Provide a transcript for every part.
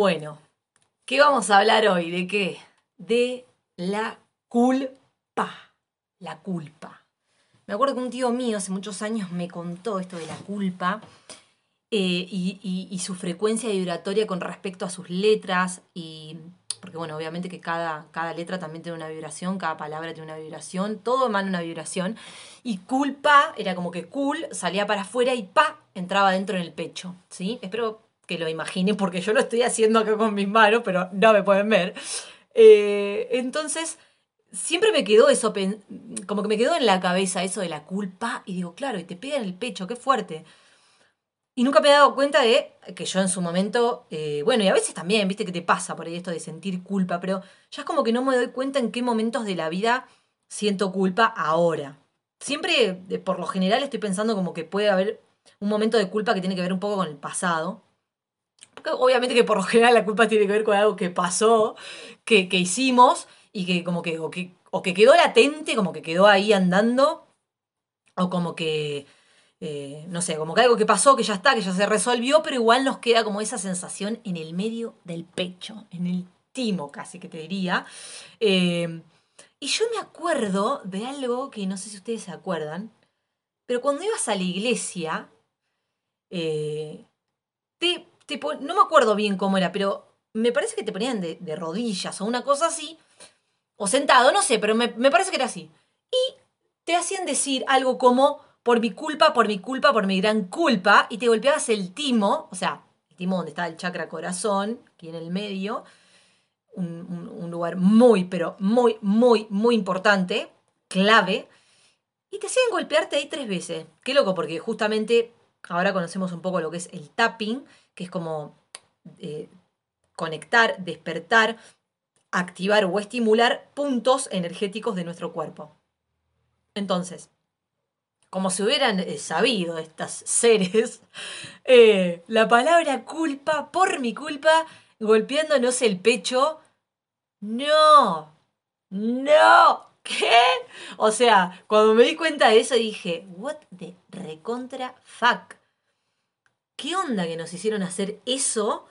Bueno, ¿qué vamos a hablar hoy? ¿De qué? De la culpa. La culpa. Me acuerdo que un tío mío hace muchos años me contó esto de la culpa eh, y, su frecuencia vibratoria con respecto a sus letras y porque bueno, obviamente que cada, cada letra también tiene una vibración, cada palabra tiene una vibración, todo emana una vibración. Y culpa era como que cool salía para afuera y pa entraba dentro en el pecho, ¿sí? Espero que lo imaginen porque yo lo estoy haciendo acá con mis manos, pero no me pueden ver. Eh, entonces, siempre me quedó eso, como que me quedó en la cabeza eso de la culpa y digo, claro, y te pega en el pecho, qué fuerte. Y nunca me he dado cuenta de que yo en su momento, eh, bueno, y a veces también, viste que te pasa por ahí esto de sentir culpa, pero ya es como que no me doy cuenta en qué momentos de la vida siento culpa ahora. Siempre, por lo general, estoy pensando como que puede haber un momento de culpa que tiene que ver un poco con el pasado obviamente que por lo general la culpa tiene que ver con algo que pasó, que, hicimos y que como que o, que o que quedó latente, como que quedó ahí andando, o como que, eh, no sé, como que algo que pasó, que ya está, que ya se resolvió, pero igual nos queda como esa sensación en el medio del pecho, en el timo casi que te diría. Eh, y yo me acuerdo de algo que no sé si ustedes se acuerdan, pero cuando ibas a la iglesia, eh, te no me acuerdo bien cómo era, pero me parece que te ponían de, rodillas o una cosa así, o sentado, no sé, pero me, parece que era así. Y te hacían decir algo como, por mi culpa, por mi culpa, por mi gran culpa, y te golpeabas el timo, o sea, el timo donde está el chakra corazón, aquí en el medio, un, un lugar muy, pero muy, muy, muy importante, clave, y te hacían golpearte ahí tres veces. Qué loco, porque justamente ahora conocemos un poco lo que es el tapping, que es como eh, conectar, despertar, activar o estimular puntos energéticos de nuestro cuerpo. Entonces, como se hubieran eh, sabido estas seres, eh, la palabra culpa, por mi culpa, golpeándonos el pecho, no, no, ¿qué? O sea, cuando me di cuenta de eso dije, what the recontra fuck. ¿qué onda que nos hicieron hacer eso?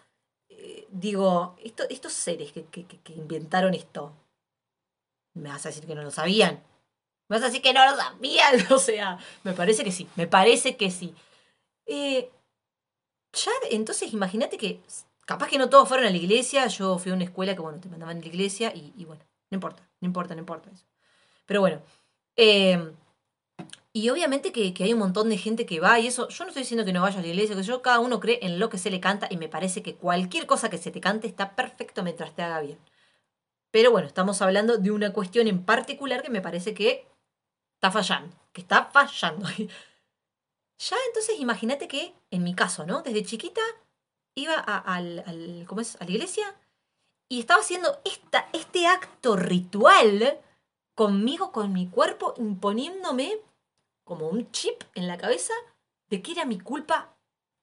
Eh, digo, estos seres que, inventaron esto, ¿me vas a decir que no lo sabían? ¿Me vas a decir que no lo sabían? O sea, me parece que sí, me parece que sí. Eh, ya, entonces imagínate que capaz que no todos fueron a la iglesia, yo fui a una escuela que, bueno, te mandaban a la iglesia y, y bueno, no importa, no importa, no importa eso. Pero bueno, eh, y obviamente que, hay un montón de gente que va y eso, yo no estoy diciendo que no vayas a la iglesia, que yo cada uno cree en lo que se le canta y me parece que cualquier cosa que se te cante está perfecto mientras te haga bien. Pero bueno, estamos hablando de una cuestión en particular que me parece que está fallando, que está fallando. ya entonces imagínate que, en mi caso, ¿no? Desde chiquita iba a, al, a la iglesia y estaba haciendo esta, este acto ritual conmigo, con mi cuerpo, imponiéndome como un chip en la cabeza de que era mi culpa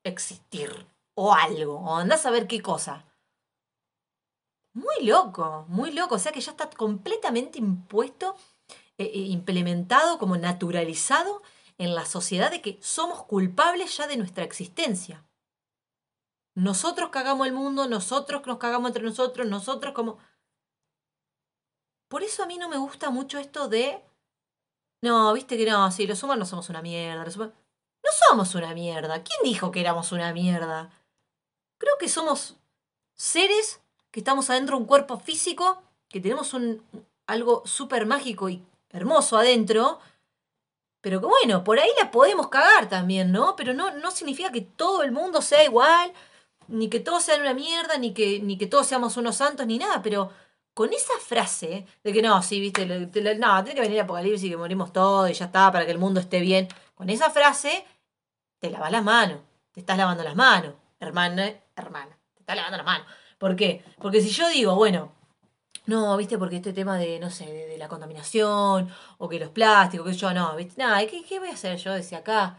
existir o algo, o andás a ver qué cosa. Muy loco, muy loco, o sea que ya está completamente impuesto, e implementado, como naturalizado en la sociedad de que somos culpables ya de nuestra existencia. Nosotros cagamos el mundo, nosotros nos cagamos entre nosotros, nosotros como... Por eso a mí no me gusta mucho esto de no, viste que no, sí, los humanos somos una mierda. No somos una mierda. ¿Quién dijo que éramos una mierda? Creo que somos seres que estamos adentro de un cuerpo físico, que tenemos un, algo súper mágico y hermoso adentro, pero que bueno, por ahí la podemos cagar también, ¿no? Pero no, no significa que todo el mundo sea igual, ni que todos sean una mierda, ni que, ni que todos seamos unos santos, ni nada, pero con esa frase de que no, sí, viste, no, tiene que venir Apocalipsis y que morimos todos y ya está, para que el mundo esté bien. Con esa frase, te lavas las manos, te estás lavando las manos, hermana, hermana, te estás lavando las manos. ¿Por qué? Porque si yo digo, bueno, no, viste, porque este tema de, no sé, de, la contaminación, o que los plásticos, que yo no, viste, nada, ¿qué, ¿qué voy a hacer yo desde acá?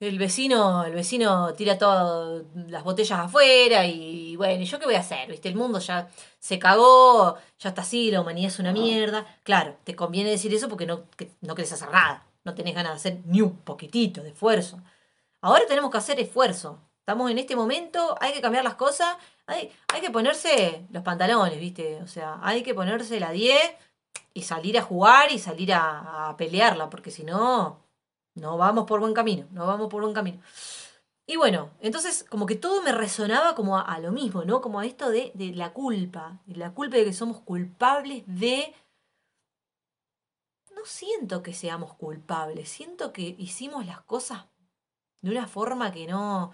El vecino, el vecino tira todas las botellas afuera y bueno, ¿y yo qué voy a hacer? ¿Viste? El mundo ya se cagó, ya está así, la humanidad es una mierda. Claro, te conviene decir eso porque no, no querés hacer nada, no tenés ganas de hacer ni un poquitito de esfuerzo. Ahora tenemos que hacer esfuerzo. Estamos en este momento, hay que cambiar las cosas, Hay, hay que ponerse los pantalones, ¿viste? O sea, hay que ponerse la 10 y salir a jugar y salir a, a pelearla, porque si no, no vamos por buen camino, no vamos por buen camino. Y bueno, entonces como que todo me resonaba como a, lo mismo, ¿no? Como a esto de, de la culpa, de la culpa de que somos culpables de... No siento que seamos culpables, siento que hicimos las cosas de una forma que no...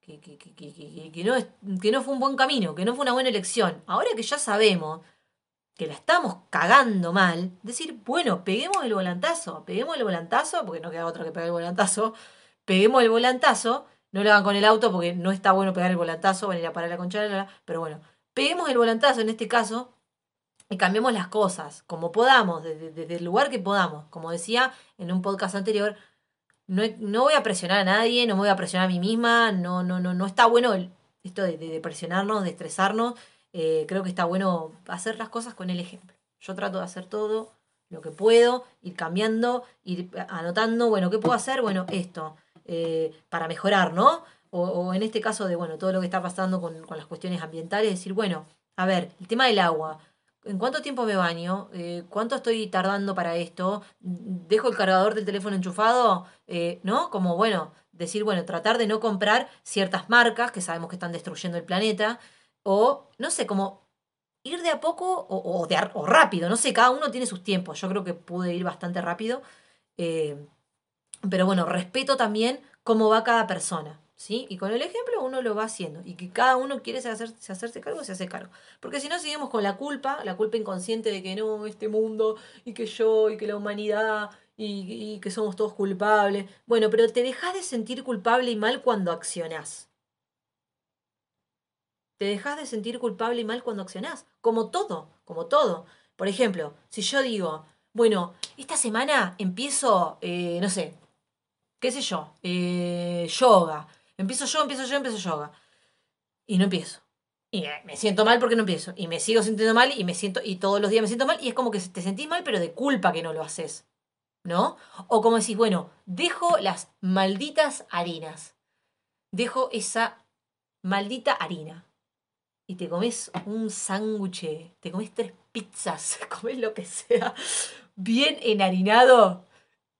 Que, que, que, que, no, que no fue un buen camino, que no fue una buena elección. Ahora que ya sabemos que la estamos cagando mal, decir, bueno, peguemos el volantazo, peguemos el volantazo, porque no queda otra que pegar el volantazo, peguemos el volantazo, no lo hagan con el auto porque no está bueno pegar el volantazo, van a ir a parar la concha, pero bueno, peguemos el volantazo en este caso y cambiemos las cosas como podamos, desde, el lugar que podamos. Como decía en un podcast anterior, no, no, voy a presionar a nadie, no me voy a presionar a mí misma, no, no, no, no está bueno esto de, presionarnos, de estresarnos. Eh, creo que está bueno hacer las cosas con el ejemplo. Yo trato de hacer todo lo que puedo, ir cambiando, ir anotando, bueno, ¿qué puedo hacer? Bueno, esto. Eh, para mejorar, ¿no? O, en este caso de, bueno, todo lo que está pasando con, las cuestiones ambientales, decir, bueno, a ver, el tema del agua. ¿En cuánto tiempo me baño? Eh, ¿Cuánto estoy tardando para esto? ¿Dejo el cargador del teléfono enchufado? ¿No? Como, bueno, decir, bueno, tratar de no comprar ciertas marcas que sabemos que están destruyendo el planeta. O, no sé, como ir de a poco o, de, o rápido, no sé, cada uno tiene sus tiempos. Yo creo que pude ir bastante rápido. Pero bueno, respeto también cómo va cada persona. ¿Sí? Y con el ejemplo uno lo va haciendo. Y que cada uno quiere hacerse, hacerse cargo, se hace cargo. Porque si no, seguimos con la culpa, la culpa inconsciente de que no, este mundo, y que yo, y que la humanidad, y, y que somos todos culpables. Bueno, pero te dejas de sentir culpable y mal cuando accionás. Te dejas de sentir culpable y mal cuando accionás. Como todo, como todo. Por ejemplo, si yo digo, bueno, esta semana empiezo, eh, no sé, qué sé yo, eh, yoga. Empiezo yo, empiezo yo, empiezo yoga. Y no empiezo. Y me siento mal porque no empiezo. Y me sigo sintiendo mal y me siento, y todos los días me siento mal. Y es como que te sentís mal, pero de culpa que no lo haces. ¿No? O como decís, bueno, dejo las malditas harinas. Dejo esa maldita harina. Y te comes un sándwich, te comes tres pizzas, comes lo que sea, bien enharinado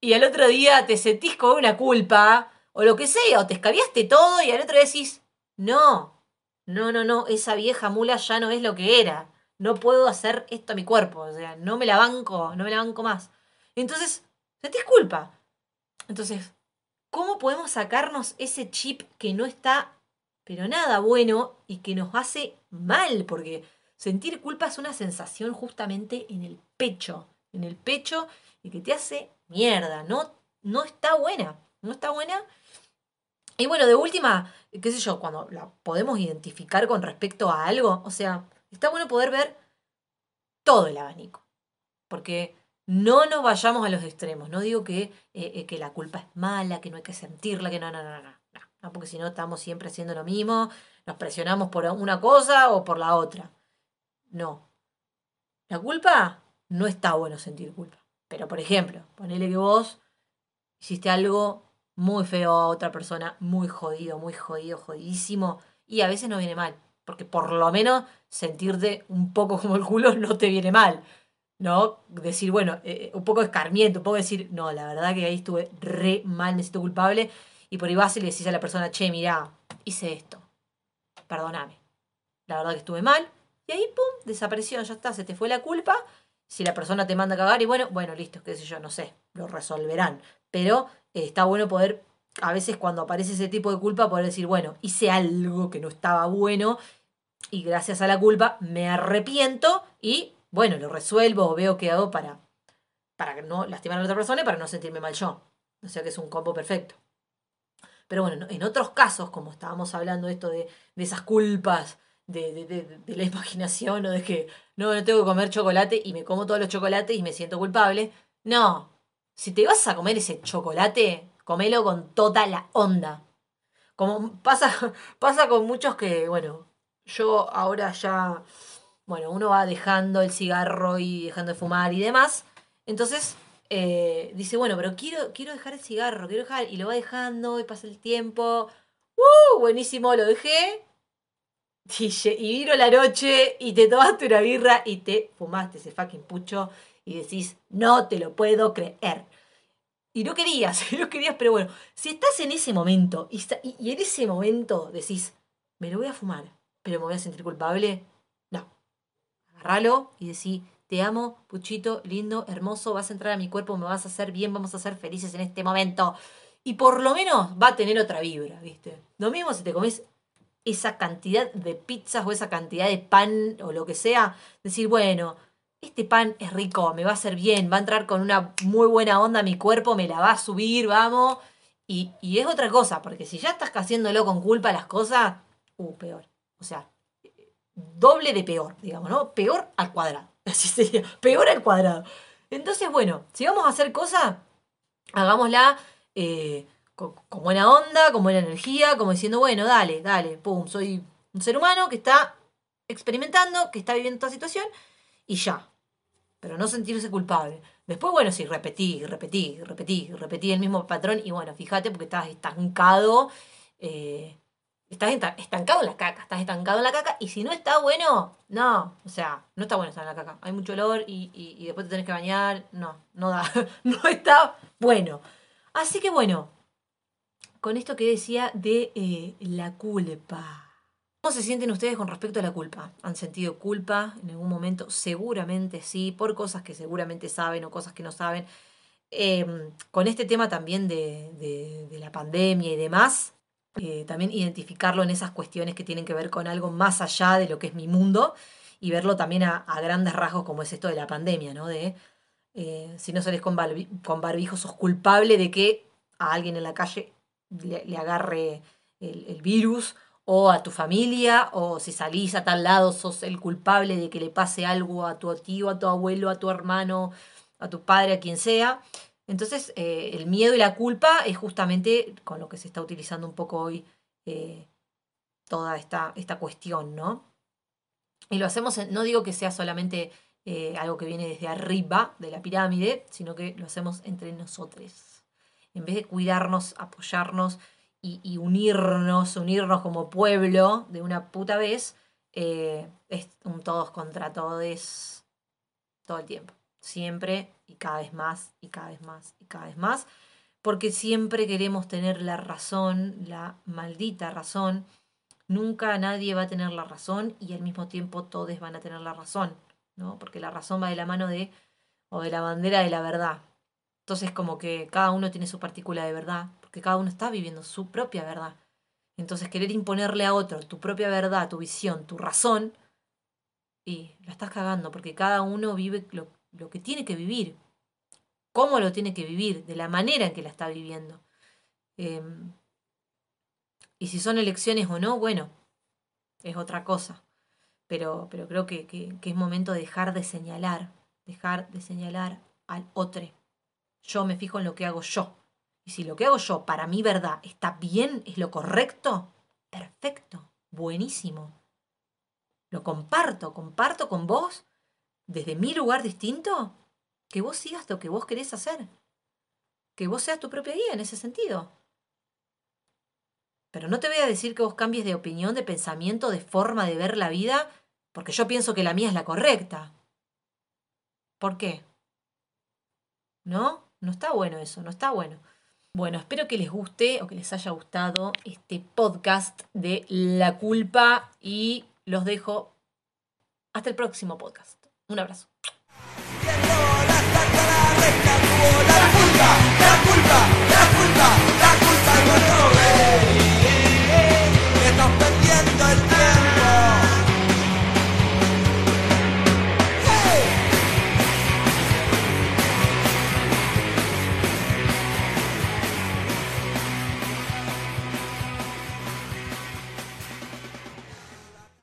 y al otro día te sentís con una culpa, o lo que sea, o te escabiaste todo y al otro día decís, no, no, no, no, esa vieja mula ya no es lo que era. No puedo hacer esto a mi cuerpo, o sea, no me la banco, no me la banco más. Entonces, sentís culpa. Entonces, ¿cómo podemos sacarnos ese chip que no está, pero nada bueno y que nos hace mal? Porque sentir culpa es una sensación justamente en el pecho, en el pecho y que te hace mierda, no, no está buena, no está buena. Y bueno, de última, qué sé yo, cuando la podemos identificar con respecto a algo, o sea, está bueno poder ver todo el abanico, porque no nos vayamos a los extremos, no digo que, eh, eh, que la culpa es mala, que no hay que sentirla, que no, no, no, no, no, porque si no estamos siempre haciendo lo mismo, nos presionamos por una cosa o por la otra. No. La culpa no está bueno sentir culpa. Pero, por ejemplo, ponele que vos hiciste algo muy feo a otra persona, muy jodido, muy jodido, jodidísimo, y a veces no viene mal, porque por lo menos sentirte un poco como el culo no te viene mal, ¿no? Decir, bueno, eh, eh, un poco escarmiento, un poco decir, no, la verdad que ahí estuve re mal, me siento culpable, y por ahí vas y le decís a la persona, che, mira, hice esto, perdóname, la verdad que estuve mal, y ahí, pum, desapareció, ya está, se te fue la culpa, si la persona te manda a cagar y bueno, bueno, listo, qué sé yo, no sé, lo resolverán. Pero eh, está bueno poder, a veces cuando aparece ese tipo de culpa, poder decir, bueno, hice algo que no estaba bueno y gracias a la culpa me arrepiento y bueno, lo resuelvo o veo qué hago para, para no lastimar a la otra persona y para no sentirme mal yo. O sea que es un combo perfecto. Pero bueno, en otros casos, como estábamos hablando esto de, de esas culpas de, la imaginación o de que no, no tengo que comer chocolate y me como todos los chocolates y me siento culpable. No, si te vas a comer ese chocolate, comelo con toda la onda. Como pasa, pasa con muchos que, bueno, yo ahora ya, bueno, uno va dejando el cigarro y dejando de fumar y demás. Entonces, eh, dice, bueno, pero quiero, quiero dejar el cigarro, quiero dejar, y lo va dejando y pasa el tiempo. ¡Uh! Buenísimo, lo dejé y, y vino la noche y te tomaste una birra y te fumaste ese fucking pucho y decís, no te lo puedo creer. Y no querías, no querías, pero bueno, si estás en ese momento y, y, en ese momento decís, me lo voy a fumar, pero me voy a sentir culpable, no. Agarralo y decís, te amo, puchito, lindo, hermoso, vas a entrar a mi cuerpo, me vas a hacer bien, vamos a ser felices en este momento. Y por lo menos va a tener otra vibra, ¿viste? Lo mismo si te comes esa cantidad de pizzas o esa cantidad de pan o lo que sea, decir, bueno, este pan es rico, me va a hacer bien, va a entrar con una muy buena onda a mi cuerpo, me la va a subir, vamos. Y, es otra cosa, porque si ya estás haciéndolo con culpa las cosas, uh, peor. O sea, doble de peor, digamos, ¿no? Peor al cuadrado. Así sería, peor al cuadrado. Entonces, bueno, si vamos a hacer cosas, hagámosla eh, con, buena onda, con buena energía, como diciendo, bueno, dale, dale, pum, soy un ser humano que está experimentando, que está viviendo esta situación y ya pero no sentirse culpable. Después, bueno, sí, repetí, repetí, repetí, repetí el mismo patrón y bueno, fíjate porque estás estancado, eh, estás estancado en la caca, estás estancado en la caca y si no está bueno, no, o sea, no está bueno estar en la caca. Hay mucho olor y, y, después te tenés que bañar, no, no da, no está bueno. Así que bueno, con esto que decía de eh, la culpa. ¿Cómo se sienten ustedes con respecto a la culpa? ¿Han sentido culpa en algún momento? Seguramente sí, por cosas que seguramente saben o cosas que no saben. Em, con este tema también de, la pandemia y demás, eh, también identificarlo en esas cuestiones que tienen que ver con algo más allá de lo que es mi mundo y verlo también a, grandes rasgos como es esto de la pandemia, ¿no? De eh, si no sales con, con barbijo, sos culpable de que a alguien en la calle le, agarre el virus o a tu familia, o si salís a tal lado sos el culpable de que le pase algo a tu tío, a tu abuelo, a tu hermano, a tu padre, a quien sea. Entonces, eh, el miedo y la culpa es justamente con lo que se está utilizando un poco hoy eh, toda esta, esta cuestión, ¿no? Y lo hacemos, no digo que sea solamente eh, algo que viene desde arriba de la pirámide, sino que lo hacemos entre nosotros. En vez de cuidarnos, apoyarnos, y, unirnos, unirnos como pueblo de una puta vez, es un todos contra todos todo el tiempo. Siempre y cada vez más y cada vez más y cada vez más. Porque siempre queremos tener la razón, la maldita razón. Nunca nadie va a tener la razón y al mismo tiempo todos van a tener la razón, ¿no? Porque la razón va de la mano de, o de la bandera de la verdad. Entonces como que cada uno tiene su partícula de verdad porque cada uno está viviendo su propia verdad. Entonces querer imponerle a otro tu propia verdad, tu visión, tu razón, y la estás cagando, porque cada uno vive lo, que tiene que vivir, cómo lo tiene que vivir, de la manera en que la está viviendo. Em, y si son elecciones o no, bueno, es otra cosa. Pero, pero creo que, que, que, es momento de dejar de señalar, dejar de señalar al otro. Yo me fijo en lo que hago yo. Y si lo que hago yo para mi verdad está bien, es lo correcto, perfecto, buenísimo. Lo comparto, comparto con vos desde mi lugar distinto, que vos sigas lo que vos querés hacer. Que vos seas tu propia guía en ese sentido. Pero no te voy a decir que vos cambies de opinión, de pensamiento, de forma de ver la vida, porque yo pienso que la mía es la correcta. ¿Por qué? ¿No? No está bueno eso, no está bueno. Bueno, espero que les guste o que les haya gustado este podcast de la culpa y los dejo hasta el próximo podcast. Un abrazo. La culpa, la culpa, la culpa, la culpa,